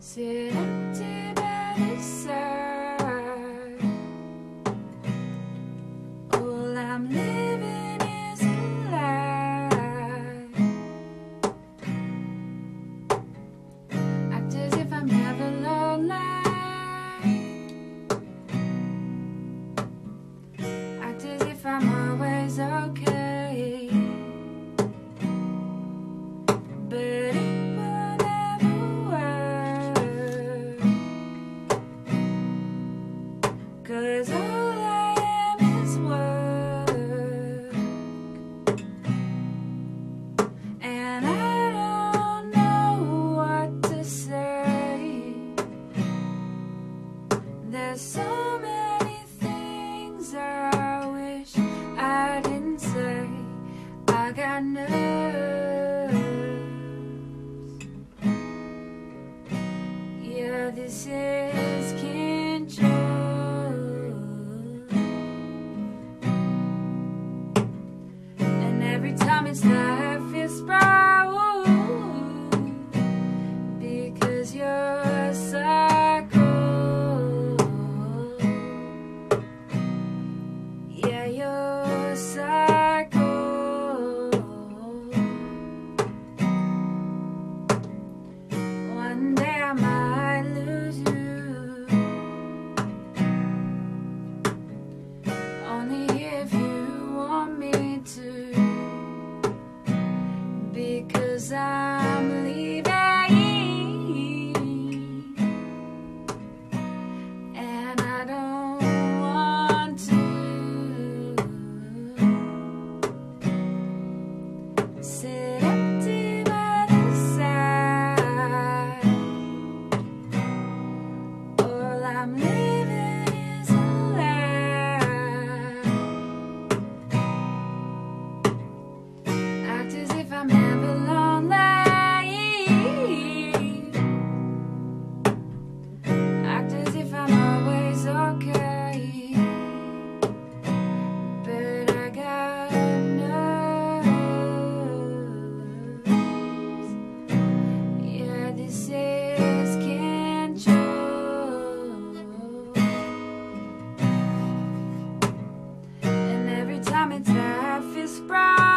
Será? our nerves. Yeah, this is control. And every time it's not. I'm ever lonely Act as if I'm always okay. But I gotta know Yeah, this is control And every time it's half is bright